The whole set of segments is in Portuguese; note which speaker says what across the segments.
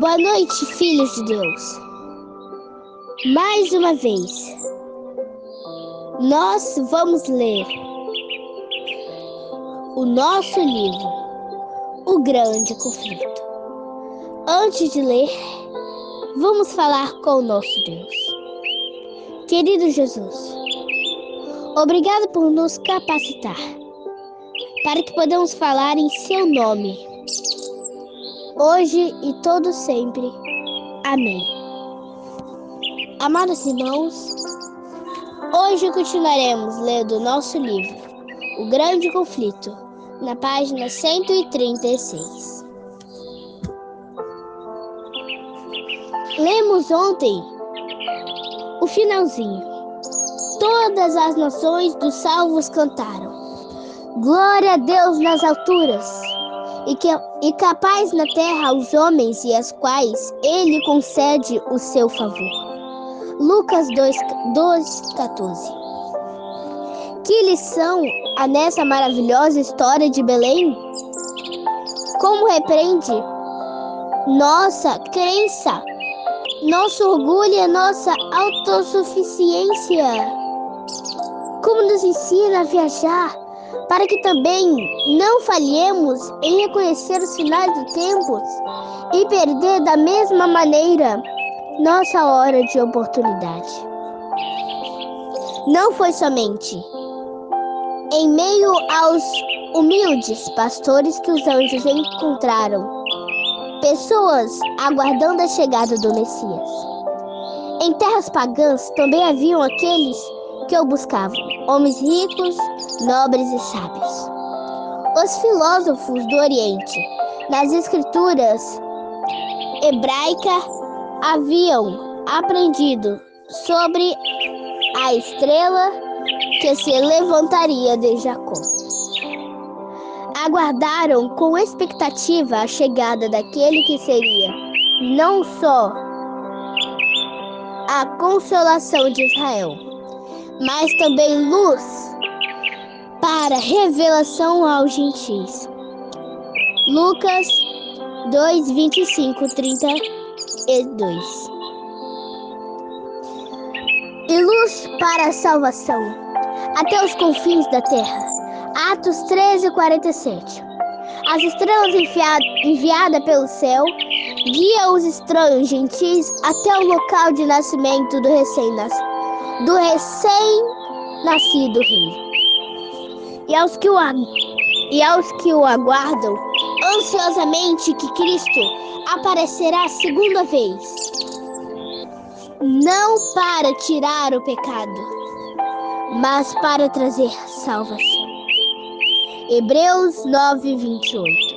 Speaker 1: Boa noite, filhos de Deus. Mais uma vez, nós vamos ler o nosso livro, O Grande Conflito. Antes de ler, vamos falar com o nosso Deus. Querido Jesus, obrigado por nos capacitar para que podamos falar em seu nome, hoje e todo sempre. Amém. Amados irmãos, hoje continuaremos lendo nosso livro, O Grande Conflito, na página 136. Lemos ontem o finalzinho. Todas as nações dos salvos cantaram. Glória a Deus nas alturas, e, que, e capaz na terra aos homens e às quais ele concede o seu favor. Lucas 2, 2 14. Que lição há nessa maravilhosa história de Belém? Como repreende nossa crença, nosso orgulho e nossa autossuficiência? Como nos ensina a viajar para que também não falhemos em reconhecer os finais dos tempos e perder da mesma maneira nossa hora de oportunidade. Não foi somente em meio aos humildes pastores que os anjos encontraram pessoas aguardando a chegada do Messias. Em terras pagãs também haviam aqueles que o buscavam, homens ricos, nobres e sábios. Os filósofos do Oriente, nas escrituras hebraica, haviam aprendido sobre a estrela que se levantaria de Jacó. Aguardaram com expectativa a chegada daquele que seria não só a consolação de Israel, mas também luz para revelação aos gentios. Lucas 2, 25, 32. E luz para a salvação até os confins da terra. Atos 13, 47. As estrelas enviadas pelo céu guia os estranhos gentis até o local de nascimento do recém-nascido do recém-nascido rei. E aos, que o, e aos que o aguardam ansiosamente que Cristo aparecerá segunda vez, não para tirar o pecado, mas para trazer salvação. Hebreus 9, 28.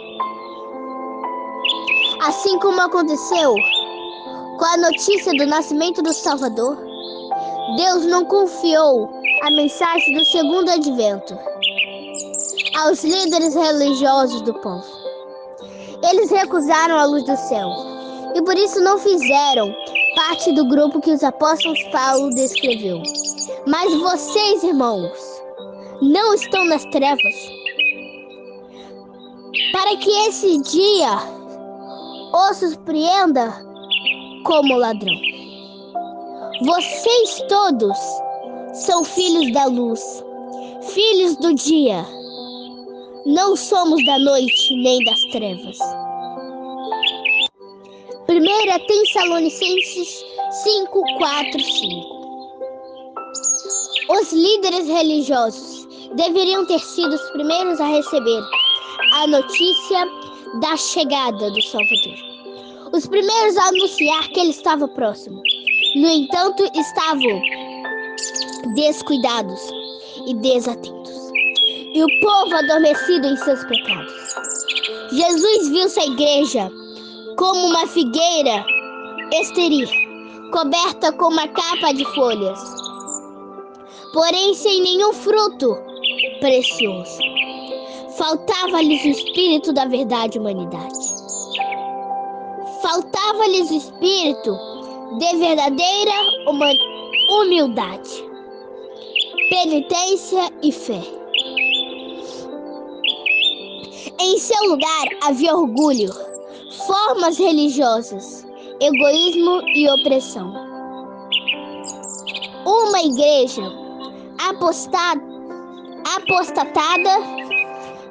Speaker 1: Assim como aconteceu com a notícia do nascimento do Salvador, Deus não confiou a mensagem do segundo advento aos líderes religiosos do povo. Eles recusaram a luz do céu e por isso não fizeram parte do grupo que os apóstolos Paulo descreveu. Mas vocês, irmãos, não estão nas trevas, para que esse dia os surpreenda como ladrão. Vocês todos são filhos da luz, filhos do dia. Não somos da noite nem das trevas. Primeira Tessalonicenses 5, 4, 5. Os líderes religiosos deveriam ter sido os primeiros a receber a notícia da chegada do Salvador. Os primeiros a anunciar que ele estava próximo. No entanto, estavam descuidados e desatentos, e o povo adormecido em seus pecados. Jesus viu sua igreja como uma figueira esteril, coberta com uma capa de folhas, porém sem nenhum fruto precioso. Faltava-lhes o espírito da verdade e humanidade. Faltava-lhes o espírito de verdadeira humildade, penitência e fé. Em seu lugar havia orgulho, formas religiosas, egoísmo e opressão. Uma igreja apostatada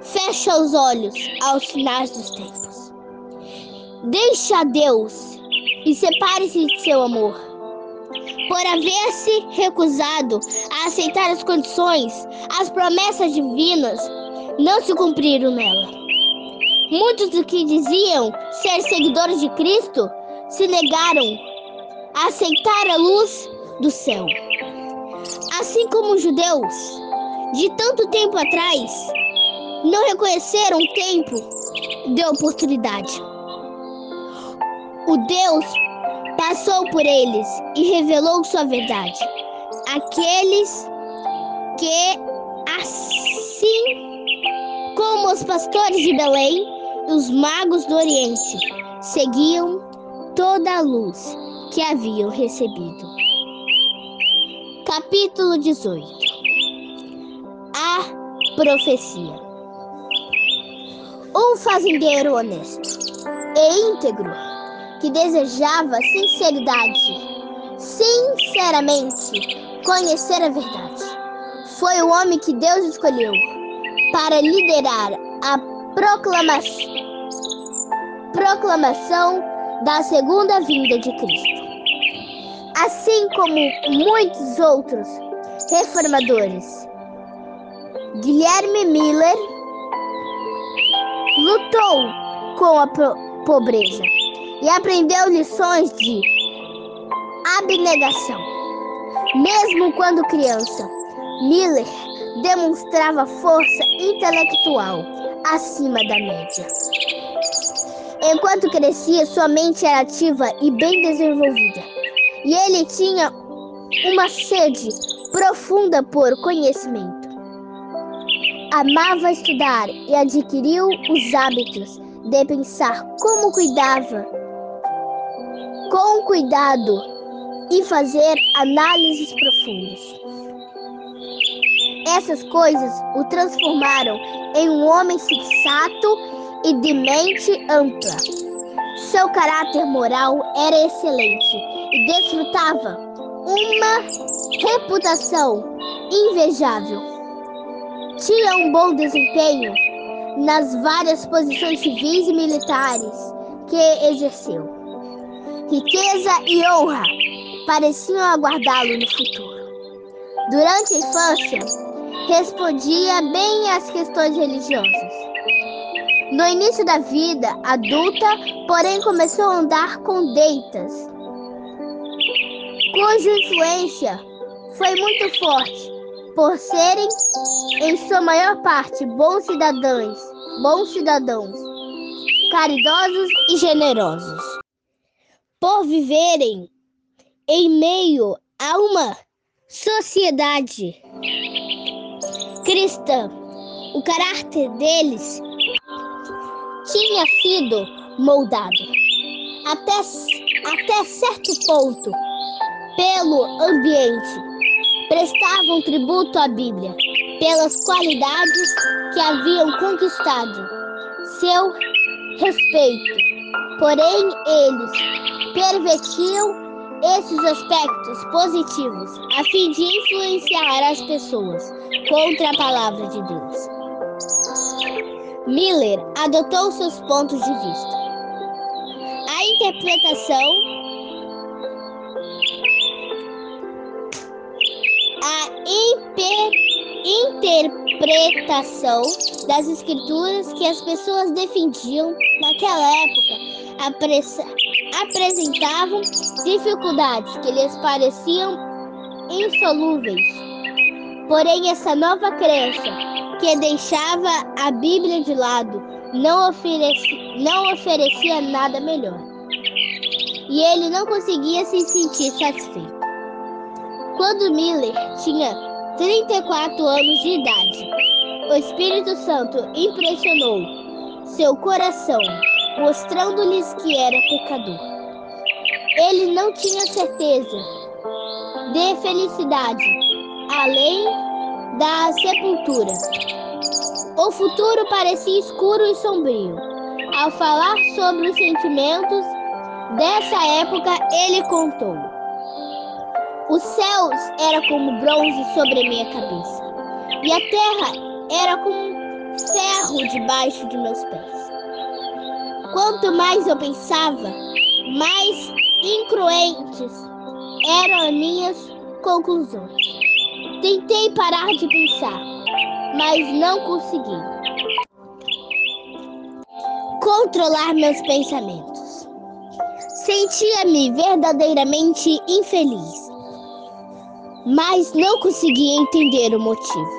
Speaker 1: fecha os olhos aos finais dos tempos. Deixe a Deus e separe-se de seu amor. Por haver se recusado a aceitar as condições, as promessas divinas não se cumpriram nela. Muitos dos que diziam ser seguidores de Cristo se negaram a aceitar a luz do céu. Assim como os judeus, de tanto tempo atrás, não reconheceram o tempo de oportunidade. O Deus passou por eles e revelou sua verdade. Aqueles que, assim como os pastores de Belém e os magos do Oriente, seguiam toda a luz que haviam recebido. Capítulo 18 A profecia. Um fazendeiro honesto e íntegro que desejava sinceridade, sinceramente conhecer a verdade. Foi o homem que Deus escolheu para liderar a proclamação, proclamação da segunda vinda de Cristo. Assim como muitos outros reformadores, Guilherme Miller lutou com a pobreza e aprendeu lições de abnegação. Mesmo quando criança, Miller demonstrava força intelectual acima da média. Enquanto crescia, sua mente era ativa e bem desenvolvida, e ele tinha uma sede profunda por conhecimento. Amava estudar e adquiriu os hábitos de pensar como cuidava com cuidado e fazer análises profundas. Essas coisas o transformaram em um homem sensato e de mente ampla. Seu caráter moral era excelente e desfrutava uma reputação invejável. Tinha um bom desempenho nas várias posições civis e militares que exerceu. Riqueza e honra pareciam aguardá-lo no futuro. Durante a infância, respondia bem às questões religiosas. No início da vida adulta, porém, começou a andar com deitas, cuja influência foi muito forte, por serem, em sua maior parte, bons cidadãos, bons cidadãos, caridosos e generosos por viverem em meio a uma sociedade cristã. O caráter deles tinha sido moldado até, até certo ponto pelo ambiente. Prestavam tributo à Bíblia pelas qualidades que haviam conquistado seu respeito. Porém, eles pervertiam esses aspectos positivos a fim de influenciar as pessoas contra a palavra de Deus. Miller adotou seus pontos de vista. A interpretação a interpretação das escrituras que as pessoas defendiam naquela época apresentavam dificuldades que lhes pareciam insolúveis. Porém, essa nova crença, que deixava a Bíblia de lado, não oferecia, não oferecia nada melhor. E ele não conseguia se sentir satisfeito. Quando Miller tinha 34 anos de idade, o Espírito Santo impressionou seu coração mostrando-lhes que era pecador. Ele não tinha certeza de felicidade além da sepultura. O futuro parecia escuro e sombrio. Ao falar sobre os sentimentos dessa época, ele contou: Os céus eram como bronze sobre a minha cabeça, e a terra era como ferro debaixo de meus pés. Quanto mais eu pensava, mais incruentes eram as minhas conclusões. Tentei parar de pensar, mas não consegui controlar meus pensamentos. Sentia-me verdadeiramente infeliz, mas não conseguia entender o motivo.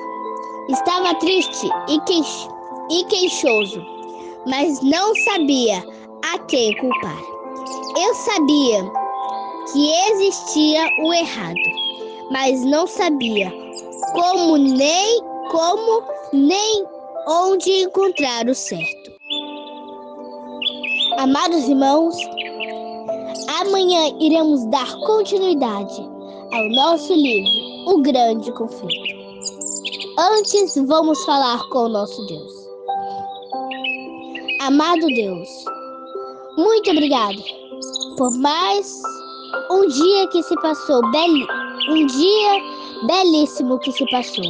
Speaker 1: Estava triste e, queix e queixoso, mas não sabia a quem culpar. Eu sabia que existia o errado, mas não sabia como nem como nem onde encontrar o certo. Amados irmãos, amanhã iremos dar continuidade ao nosso livro, O Grande Conflito. Antes, vamos falar com o nosso Deus. Amado Deus, muito obrigado por mais um dia que se passou, um dia belíssimo que se passou.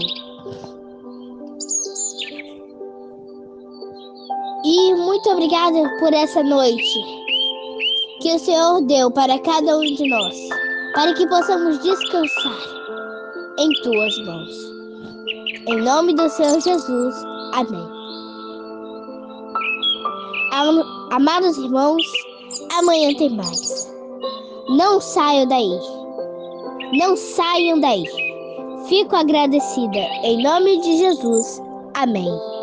Speaker 1: E muito obrigada por essa noite que o Senhor deu para cada um de nós, para que possamos descansar em tuas mãos. Em nome do Senhor Jesus. Amém. Amados irmãos, amanhã tem mais. Não saiam daí. Não saiam daí. Fico agradecida. Em nome de Jesus. Amém.